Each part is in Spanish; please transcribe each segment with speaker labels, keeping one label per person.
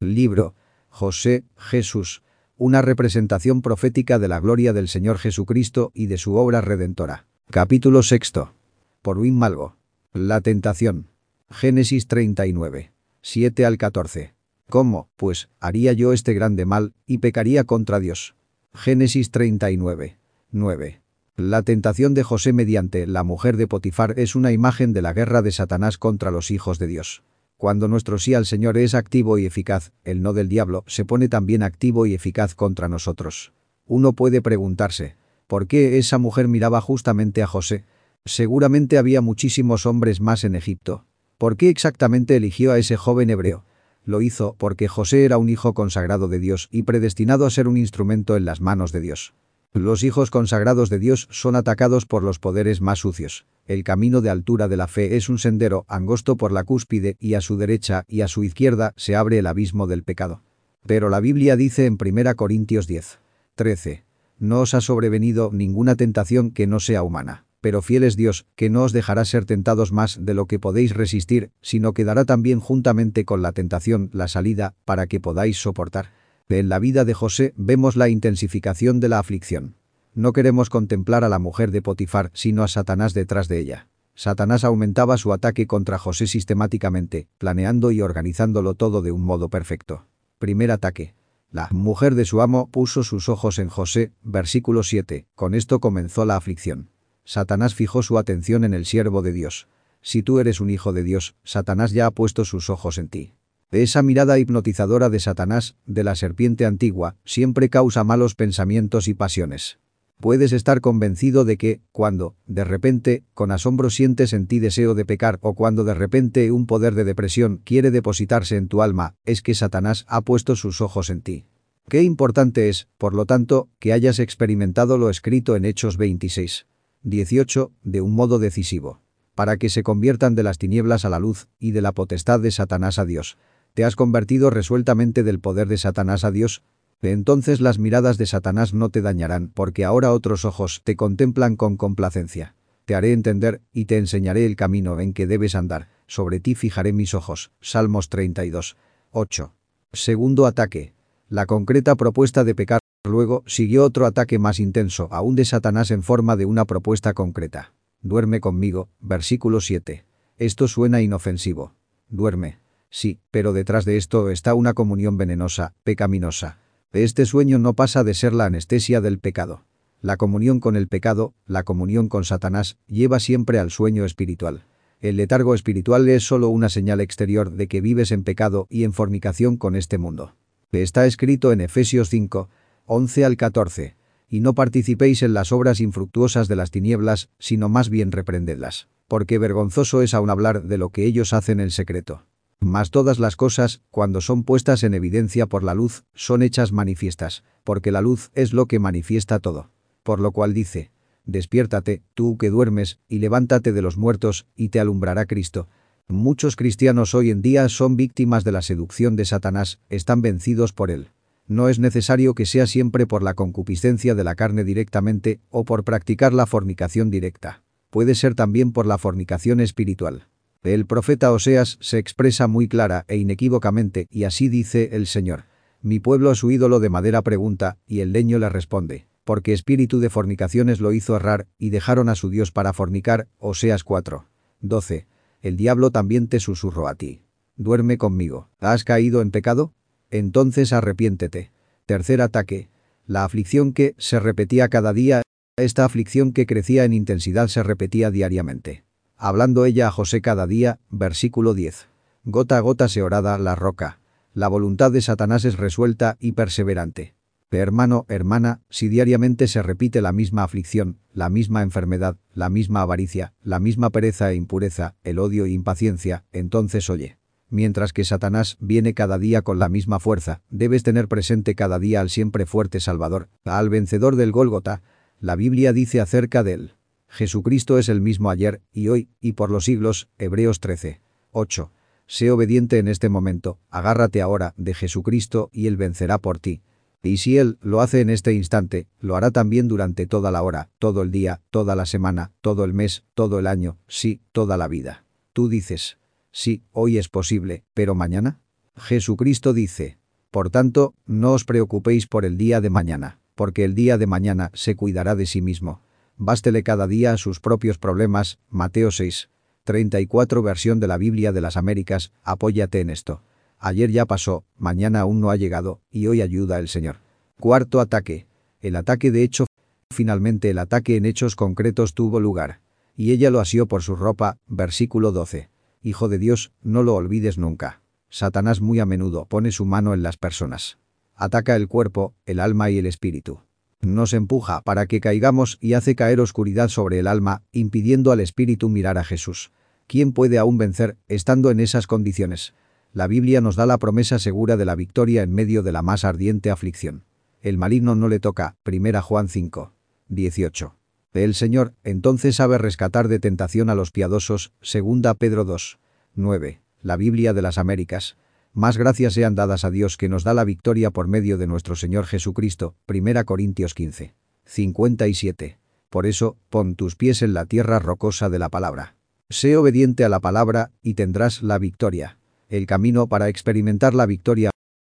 Speaker 1: Libro. José, Jesús. Una representación profética de la gloria del Señor Jesucristo y de su obra redentora. Capítulo sexto. Por Win Malgo. La tentación. Génesis 39. 7 al 14. ¿Cómo, pues, haría yo este grande mal y pecaría contra Dios? Génesis 39. 9. La tentación de José mediante la mujer de Potifar es una imagen de la guerra de Satanás contra los hijos de Dios. Cuando nuestro sí al Señor es activo y eficaz, el no del diablo se pone también activo y eficaz contra nosotros. Uno puede preguntarse, ¿por qué esa mujer miraba justamente a José? Seguramente había muchísimos hombres más en Egipto. ¿Por qué exactamente eligió a ese joven hebreo? Lo hizo porque José era un hijo consagrado de Dios y predestinado a ser un instrumento en las manos de Dios. Los hijos consagrados de Dios son atacados por los poderes más sucios. El camino de altura de la fe es un sendero angosto por la cúspide y a su derecha y a su izquierda se abre el abismo del pecado. Pero la Biblia dice en 1 Corintios 10. 13. No os ha sobrevenido ninguna tentación que no sea humana. Pero fiel es Dios, que no os dejará ser tentados más de lo que podéis resistir, sino que dará también juntamente con la tentación la salida para que podáis soportar. En la vida de José vemos la intensificación de la aflicción. No queremos contemplar a la mujer de Potifar, sino a Satanás detrás de ella. Satanás aumentaba su ataque contra José sistemáticamente, planeando y organizándolo todo de un modo perfecto. Primer ataque. La mujer de su amo puso sus ojos en José, versículo 7, con esto comenzó la aflicción. Satanás fijó su atención en el siervo de Dios. Si tú eres un hijo de Dios, Satanás ya ha puesto sus ojos en ti. Esa mirada hipnotizadora de Satanás, de la serpiente antigua, siempre causa malos pensamientos y pasiones. Puedes estar convencido de que, cuando, de repente, con asombro sientes en ti deseo de pecar o cuando de repente un poder de depresión quiere depositarse en tu alma, es que Satanás ha puesto sus ojos en ti. Qué importante es, por lo tanto, que hayas experimentado lo escrito en Hechos 26. 18, de un modo decisivo. Para que se conviertan de las tinieblas a la luz y de la potestad de Satanás a Dios. ¿Te has convertido resueltamente del poder de Satanás a Dios? Entonces las miradas de Satanás no te dañarán porque ahora otros ojos te contemplan con complacencia. Te haré entender y te enseñaré el camino en que debes andar. Sobre ti fijaré mis ojos. Salmos 32. 8. Segundo ataque. La concreta propuesta de pecar. Luego siguió otro ataque más intenso, aún de Satanás en forma de una propuesta concreta. Duerme conmigo, versículo 7. Esto suena inofensivo. Duerme. Sí, pero detrás de esto está una comunión venenosa, pecaminosa. Este sueño no pasa de ser la anestesia del pecado. La comunión con el pecado, la comunión con Satanás, lleva siempre al sueño espiritual. El letargo espiritual es solo una señal exterior de que vives en pecado y en fornicación con este mundo. Está escrito en Efesios 5, 11 al 14. Y no participéis en las obras infructuosas de las tinieblas, sino más bien reprendedlas. Porque vergonzoso es aún hablar de lo que ellos hacen en secreto. Mas todas las cosas, cuando son puestas en evidencia por la luz, son hechas manifiestas, porque la luz es lo que manifiesta todo. Por lo cual dice, despiértate, tú que duermes, y levántate de los muertos, y te alumbrará Cristo. Muchos cristianos hoy en día son víctimas de la seducción de Satanás, están vencidos por él. No es necesario que sea siempre por la concupiscencia de la carne directamente o por practicar la fornicación directa. Puede ser también por la fornicación espiritual. El profeta Oseas se expresa muy clara e inequívocamente y así dice el Señor. Mi pueblo su ídolo de madera pregunta y el leño le responde. Porque espíritu de fornicaciones lo hizo errar y dejaron a su Dios para fornicar. Oseas 4. 12. El diablo también te susurró a ti. Duerme conmigo. ¿Has caído en pecado? Entonces arrepiéntete. Tercer ataque. La aflicción que se repetía cada día. Esta aflicción que crecía en intensidad se repetía diariamente. Hablando ella a José cada día, versículo 10. Gota a gota se orada la roca. La voluntad de Satanás es resuelta y perseverante. Hermano, hermana, si diariamente se repite la misma aflicción, la misma enfermedad, la misma avaricia, la misma pereza e impureza, el odio e impaciencia, entonces oye. Mientras que Satanás viene cada día con la misma fuerza, debes tener presente cada día al siempre fuerte Salvador, al vencedor del Gólgota. La Biblia dice acerca de él. Jesucristo es el mismo ayer, y hoy, y por los siglos, Hebreos 13. 8. Sé obediente en este momento, agárrate ahora de Jesucristo y Él vencerá por ti. Y si Él lo hace en este instante, lo hará también durante toda la hora, todo el día, toda la semana, todo el mes, todo el año, sí, toda la vida. Tú dices, sí, hoy es posible, pero mañana. Jesucristo dice, Por tanto, no os preocupéis por el día de mañana, porque el día de mañana se cuidará de sí mismo. Bástele cada día a sus propios problemas, Mateo 6. 34 versión de la Biblia de las Américas, apóyate en esto. Ayer ya pasó, mañana aún no ha llegado, y hoy ayuda el Señor. Cuarto ataque. El ataque de hecho. Finalmente el ataque en hechos concretos tuvo lugar. Y ella lo asió por su ropa, versículo 12. Hijo de Dios, no lo olvides nunca. Satanás muy a menudo pone su mano en las personas. Ataca el cuerpo, el alma y el espíritu. Nos empuja para que caigamos y hace caer oscuridad sobre el alma, impidiendo al espíritu mirar a Jesús. ¿Quién puede aún vencer, estando en esas condiciones? La Biblia nos da la promesa segura de la victoria en medio de la más ardiente aflicción. El maligno no le toca, 1 Juan 5. 18. El Señor, entonces sabe rescatar de tentación a los piadosos, 2 Pedro 2. 9. La Biblia de las Américas. Más gracias sean dadas a Dios que nos da la victoria por medio de nuestro Señor Jesucristo, 1 Corintios 15. 57. Por eso, pon tus pies en la tierra rocosa de la palabra. Sé obediente a la palabra, y tendrás la victoria. El camino para experimentar la victoria.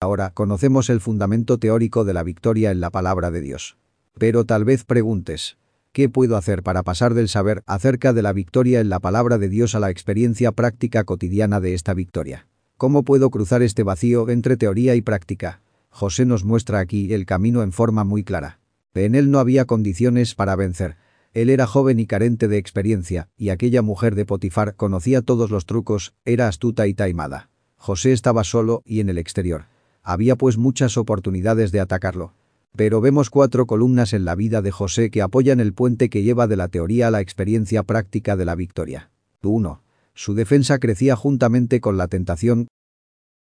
Speaker 1: Ahora conocemos el fundamento teórico de la victoria en la palabra de Dios. Pero tal vez preguntes, ¿qué puedo hacer para pasar del saber acerca de la victoria en la palabra de Dios a la experiencia práctica cotidiana de esta victoria? ¿Cómo puedo cruzar este vacío entre teoría y práctica? José nos muestra aquí el camino en forma muy clara. En él no había condiciones para vencer. Él era joven y carente de experiencia, y aquella mujer de Potifar conocía todos los trucos, era astuta y taimada. José estaba solo y en el exterior. Había pues muchas oportunidades de atacarlo. Pero vemos cuatro columnas en la vida de José que apoyan el puente que lleva de la teoría a la experiencia práctica de la victoria. 1. Su defensa crecía juntamente con la tentación.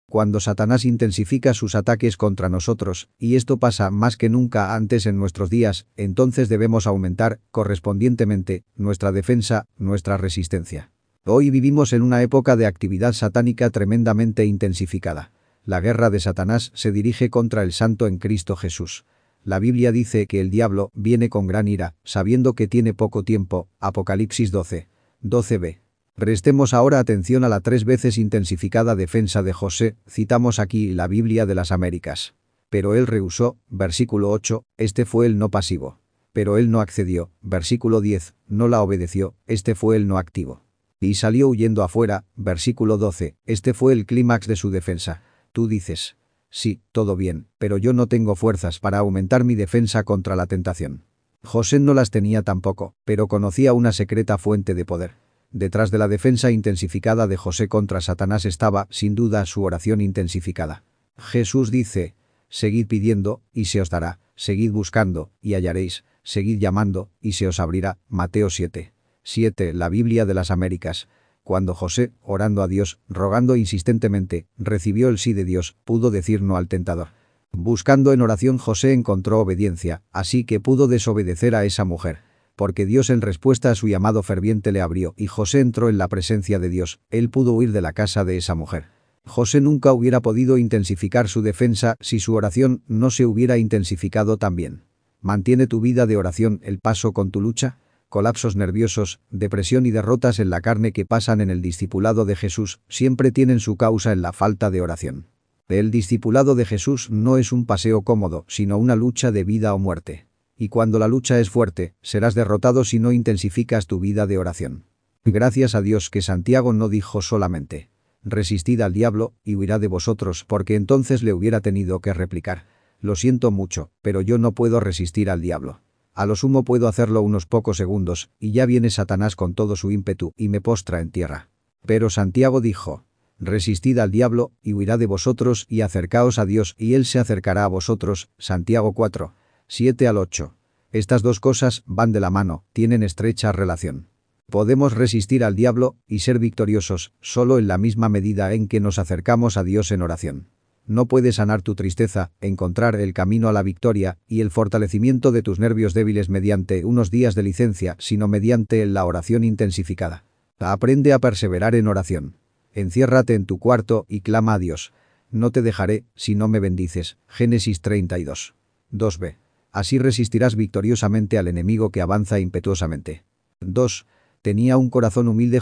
Speaker 1: Cuando Satanás intensifica sus ataques contra nosotros, y esto pasa más que nunca antes en nuestros días, entonces debemos aumentar, correspondientemente, nuestra defensa, nuestra resistencia. Hoy vivimos en una época de actividad satánica tremendamente intensificada. La guerra de Satanás se dirige contra el santo en Cristo Jesús. La Biblia dice que el diablo viene con gran ira, sabiendo que tiene poco tiempo. Apocalipsis 12. 12b. Prestemos ahora atención a la tres veces intensificada defensa de José, citamos aquí la Biblia de las Américas. Pero él rehusó, versículo 8, este fue el no pasivo. Pero él no accedió, versículo 10, no la obedeció, este fue el no activo. Y salió huyendo afuera, versículo 12, este fue el clímax de su defensa. Tú dices, sí, todo bien, pero yo no tengo fuerzas para aumentar mi defensa contra la tentación. José no las tenía tampoco, pero conocía una secreta fuente de poder. Detrás de la defensa intensificada de José contra Satanás estaba, sin duda, su oración intensificada. Jesús dice, Seguid pidiendo, y se os dará, seguid buscando, y hallaréis, seguid llamando, y se os abrirá. Mateo 7. 7. La Biblia de las Américas. Cuando José, orando a Dios, rogando insistentemente, recibió el sí de Dios, pudo decir no al tentador. Buscando en oración José encontró obediencia, así que pudo desobedecer a esa mujer porque Dios en respuesta a su llamado ferviente le abrió y José entró en la presencia de Dios, él pudo huir de la casa de esa mujer. José nunca hubiera podido intensificar su defensa si su oración no se hubiera intensificado también. ¿Mantiene tu vida de oración el paso con tu lucha? Colapsos nerviosos, depresión y derrotas en la carne que pasan en el discipulado de Jesús siempre tienen su causa en la falta de oración. El discipulado de Jesús no es un paseo cómodo, sino una lucha de vida o muerte. Y cuando la lucha es fuerte, serás derrotado si no intensificas tu vida de oración. Gracias a Dios que Santiago no dijo solamente, resistid al diablo y huirá de vosotros porque entonces le hubiera tenido que replicar. Lo siento mucho, pero yo no puedo resistir al diablo. A lo sumo puedo hacerlo unos pocos segundos, y ya viene Satanás con todo su ímpetu y me postra en tierra. Pero Santiago dijo, resistid al diablo y huirá de vosotros y acercaos a Dios y él se acercará a vosotros. Santiago 4. 7 al 8. Estas dos cosas van de la mano, tienen estrecha relación. Podemos resistir al diablo y ser victoriosos solo en la misma medida en que nos acercamos a Dios en oración. No puedes sanar tu tristeza, encontrar el camino a la victoria y el fortalecimiento de tus nervios débiles mediante unos días de licencia, sino mediante la oración intensificada. Aprende a perseverar en oración. Enciérrate en tu cuarto y clama a Dios. No te dejaré si no me bendices. Génesis 32. 2b. Así resistirás victoriosamente al enemigo que avanza impetuosamente. 2. Tenía un corazón humilde.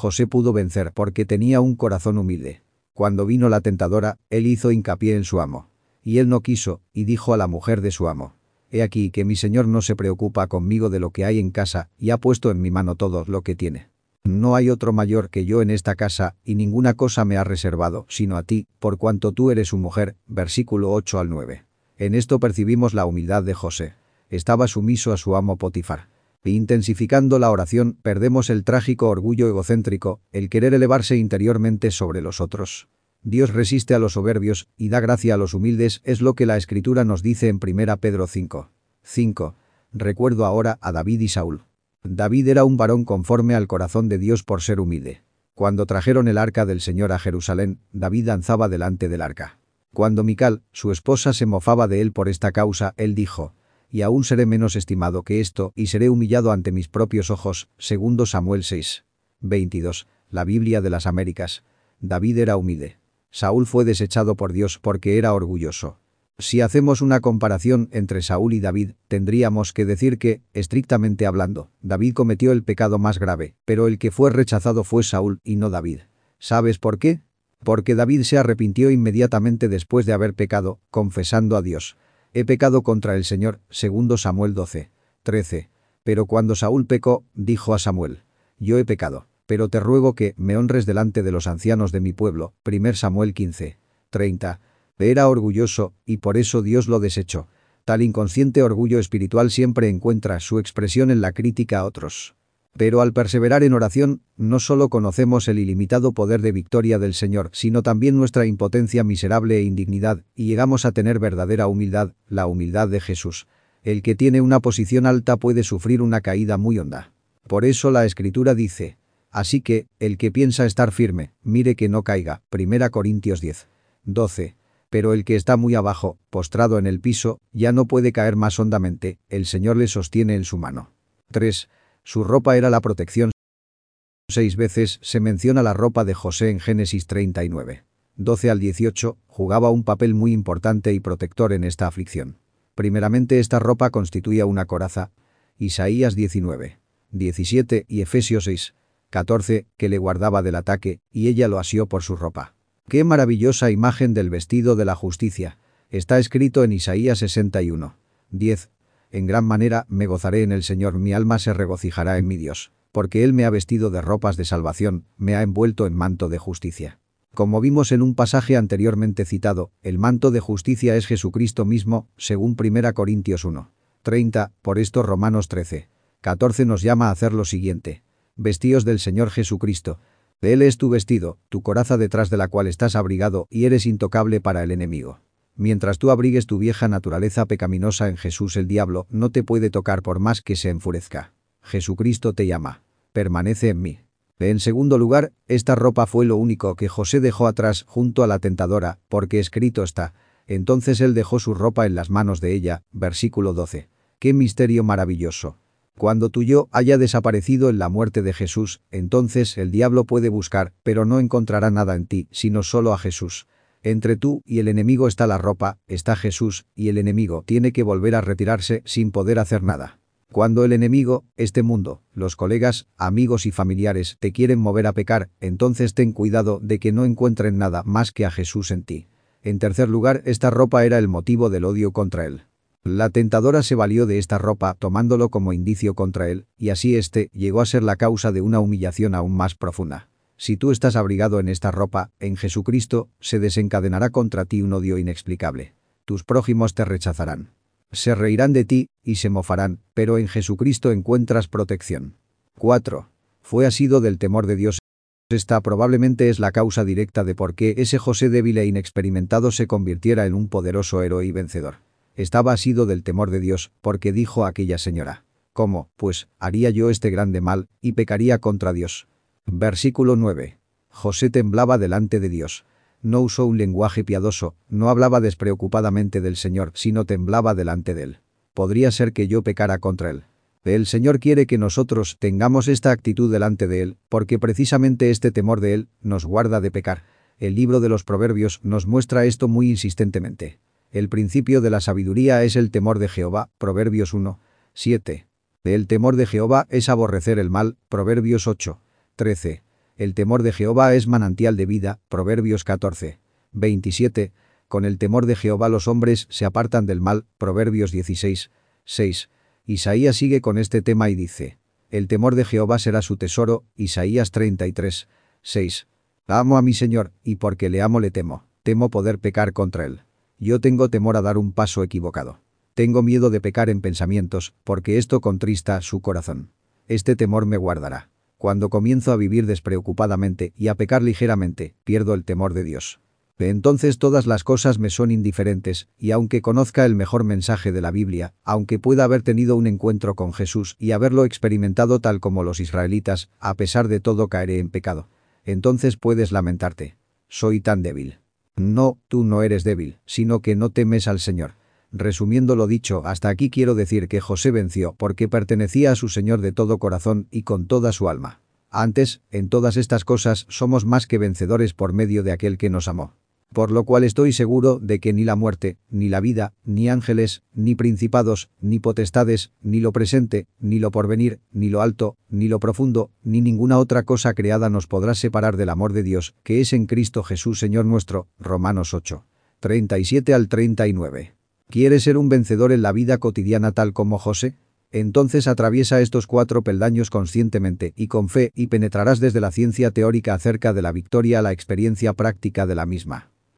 Speaker 1: José pudo vencer porque tenía un corazón humilde. Cuando vino la tentadora, él hizo hincapié en su amo. Y él no quiso, y dijo a la mujer de su amo. He aquí que mi señor no se preocupa conmigo de lo que hay en casa, y ha puesto en mi mano todo lo que tiene. No hay otro mayor que yo en esta casa, y ninguna cosa me ha reservado, sino a ti, por cuanto tú eres su mujer. Versículo 8 al 9. En esto percibimos la humildad de José. Estaba sumiso a su amo Potifar. E intensificando la oración, perdemos el trágico orgullo egocéntrico, el querer elevarse interiormente sobre los otros. Dios resiste a los soberbios y da gracia a los humildes es lo que la Escritura nos dice en 1 Pedro 5. 5. Recuerdo ahora a David y Saúl. David era un varón conforme al corazón de Dios por ser humilde. Cuando trajeron el arca del Señor a Jerusalén, David danzaba delante del arca. Cuando Mical, su esposa, se mofaba de él por esta causa, él dijo, y aún seré menos estimado que esto y seré humillado ante mis propios ojos. Segundo Samuel 6. 22. La Biblia de las Américas. David era humilde. Saúl fue desechado por Dios porque era orgulloso. Si hacemos una comparación entre Saúl y David, tendríamos que decir que, estrictamente hablando, David cometió el pecado más grave, pero el que fue rechazado fue Saúl y no David. ¿Sabes por qué? Porque David se arrepintió inmediatamente después de haber pecado, confesando a Dios. He pecado contra el Señor, segundo Samuel 12. 13. Pero cuando Saúl pecó, dijo a Samuel, yo he pecado, pero te ruego que me honres delante de los ancianos de mi pueblo. 1 Samuel 15. 30. Era orgulloso, y por eso Dios lo desechó. Tal inconsciente orgullo espiritual siempre encuentra su expresión en la crítica a otros. Pero al perseverar en oración, no solo conocemos el ilimitado poder de victoria del Señor, sino también nuestra impotencia miserable e indignidad, y llegamos a tener verdadera humildad, la humildad de Jesús. El que tiene una posición alta puede sufrir una caída muy honda. Por eso la Escritura dice, Así que, el que piensa estar firme, mire que no caiga. 1 Corintios 10. 12. Pero el que está muy abajo, postrado en el piso, ya no puede caer más hondamente, el Señor le sostiene en su mano. 3. Su ropa era la protección. Seis veces se menciona la ropa de José en Génesis 39. 12 al 18, jugaba un papel muy importante y protector en esta aflicción. Primeramente esta ropa constituía una coraza. Isaías 19. 17 y Efesios 6. 14, que le guardaba del ataque, y ella lo asió por su ropa. ¡Qué maravillosa imagen del vestido de la justicia! Está escrito en Isaías 61. 10. En gran manera me gozaré en el Señor, mi alma se regocijará en mi Dios, porque Él me ha vestido de ropas de salvación, me ha envuelto en manto de justicia. Como vimos en un pasaje anteriormente citado, el manto de justicia es Jesucristo mismo, según 1 Corintios 1. 30, por esto Romanos 13. 14 nos llama a hacer lo siguiente. Vestíos del Señor Jesucristo. Él es tu vestido, tu coraza detrás de la cual estás abrigado y eres intocable para el enemigo. Mientras tú abrigues tu vieja naturaleza pecaminosa en Jesús el diablo no te puede tocar por más que se enfurezca. Jesucristo te llama. Permanece en mí. En segundo lugar, esta ropa fue lo único que José dejó atrás junto a la tentadora, porque escrito está. Entonces él dejó su ropa en las manos de ella, versículo 12. ¡Qué misterio maravilloso! Cuando tu yo haya desaparecido en la muerte de Jesús, entonces el diablo puede buscar, pero no encontrará nada en ti, sino solo a Jesús. Entre tú y el enemigo está la ropa, está Jesús, y el enemigo tiene que volver a retirarse sin poder hacer nada. Cuando el enemigo, este mundo, los colegas, amigos y familiares te quieren mover a pecar, entonces ten cuidado de que no encuentren nada más que a Jesús en ti. En tercer lugar, esta ropa era el motivo del odio contra él. La tentadora se valió de esta ropa tomándolo como indicio contra él, y así éste llegó a ser la causa de una humillación aún más profunda. Si tú estás abrigado en esta ropa, en Jesucristo, se desencadenará contra ti un odio inexplicable. Tus prójimos te rechazarán. Se reirán de ti y se mofarán, pero en Jesucristo encuentras protección. 4. Fue asido del temor de Dios. Esta probablemente es la causa directa de por qué ese José débil e inexperimentado se convirtiera en un poderoso héroe y vencedor. Estaba asido del temor de Dios, porque dijo aquella señora. ¿Cómo, pues, haría yo este grande mal, y pecaría contra Dios? Versículo 9. José temblaba delante de Dios. No usó un lenguaje piadoso, no hablaba despreocupadamente del Señor, sino temblaba delante de él. Podría ser que yo pecara contra él. El Señor quiere que nosotros tengamos esta actitud delante de Él, porque precisamente este temor de Él nos guarda de pecar. El libro de los Proverbios nos muestra esto muy insistentemente. El principio de la sabiduría es el temor de Jehová, Proverbios 1, 7. El temor de Jehová es aborrecer el mal, Proverbios 8, 13. El temor de Jehová es manantial de vida, Proverbios 14. 27. Con el temor de Jehová los hombres se apartan del mal, Proverbios 16. 6. Isaías sigue con este tema y dice, el temor de Jehová será su tesoro, Isaías 33. 6. Amo a mi Señor, y porque le amo le temo, temo poder pecar contra él. Yo tengo temor a dar un paso equivocado. Tengo miedo de pecar en pensamientos, porque esto contrista su corazón. Este temor me guardará. Cuando comienzo a vivir despreocupadamente y a pecar ligeramente, pierdo el temor de Dios. Entonces todas las cosas me son indiferentes, y aunque conozca el mejor mensaje de la Biblia, aunque pueda haber tenido un encuentro con Jesús y haberlo experimentado tal como los israelitas, a pesar de todo caeré en pecado. Entonces puedes lamentarte. Soy tan débil. No, tú no eres débil, sino que no temes al Señor. Resumiendo lo dicho, hasta aquí quiero decir que José venció porque pertenecía a su Señor de todo corazón y con toda su alma. Antes, en todas estas cosas, somos más que vencedores por medio de aquel que nos amó por lo cual estoy seguro de que ni la muerte, ni la vida, ni ángeles, ni principados, ni potestades, ni lo presente, ni lo porvenir, ni lo alto, ni lo profundo, ni ninguna otra cosa creada nos podrá separar del amor de Dios, que es en Cristo Jesús Señor nuestro. Romanos 8. 37 al 39. ¿Quieres ser un vencedor en la vida cotidiana tal como José? Entonces atraviesa estos cuatro peldaños conscientemente y con fe y penetrarás desde la ciencia teórica acerca de la victoria a la experiencia práctica de la misma.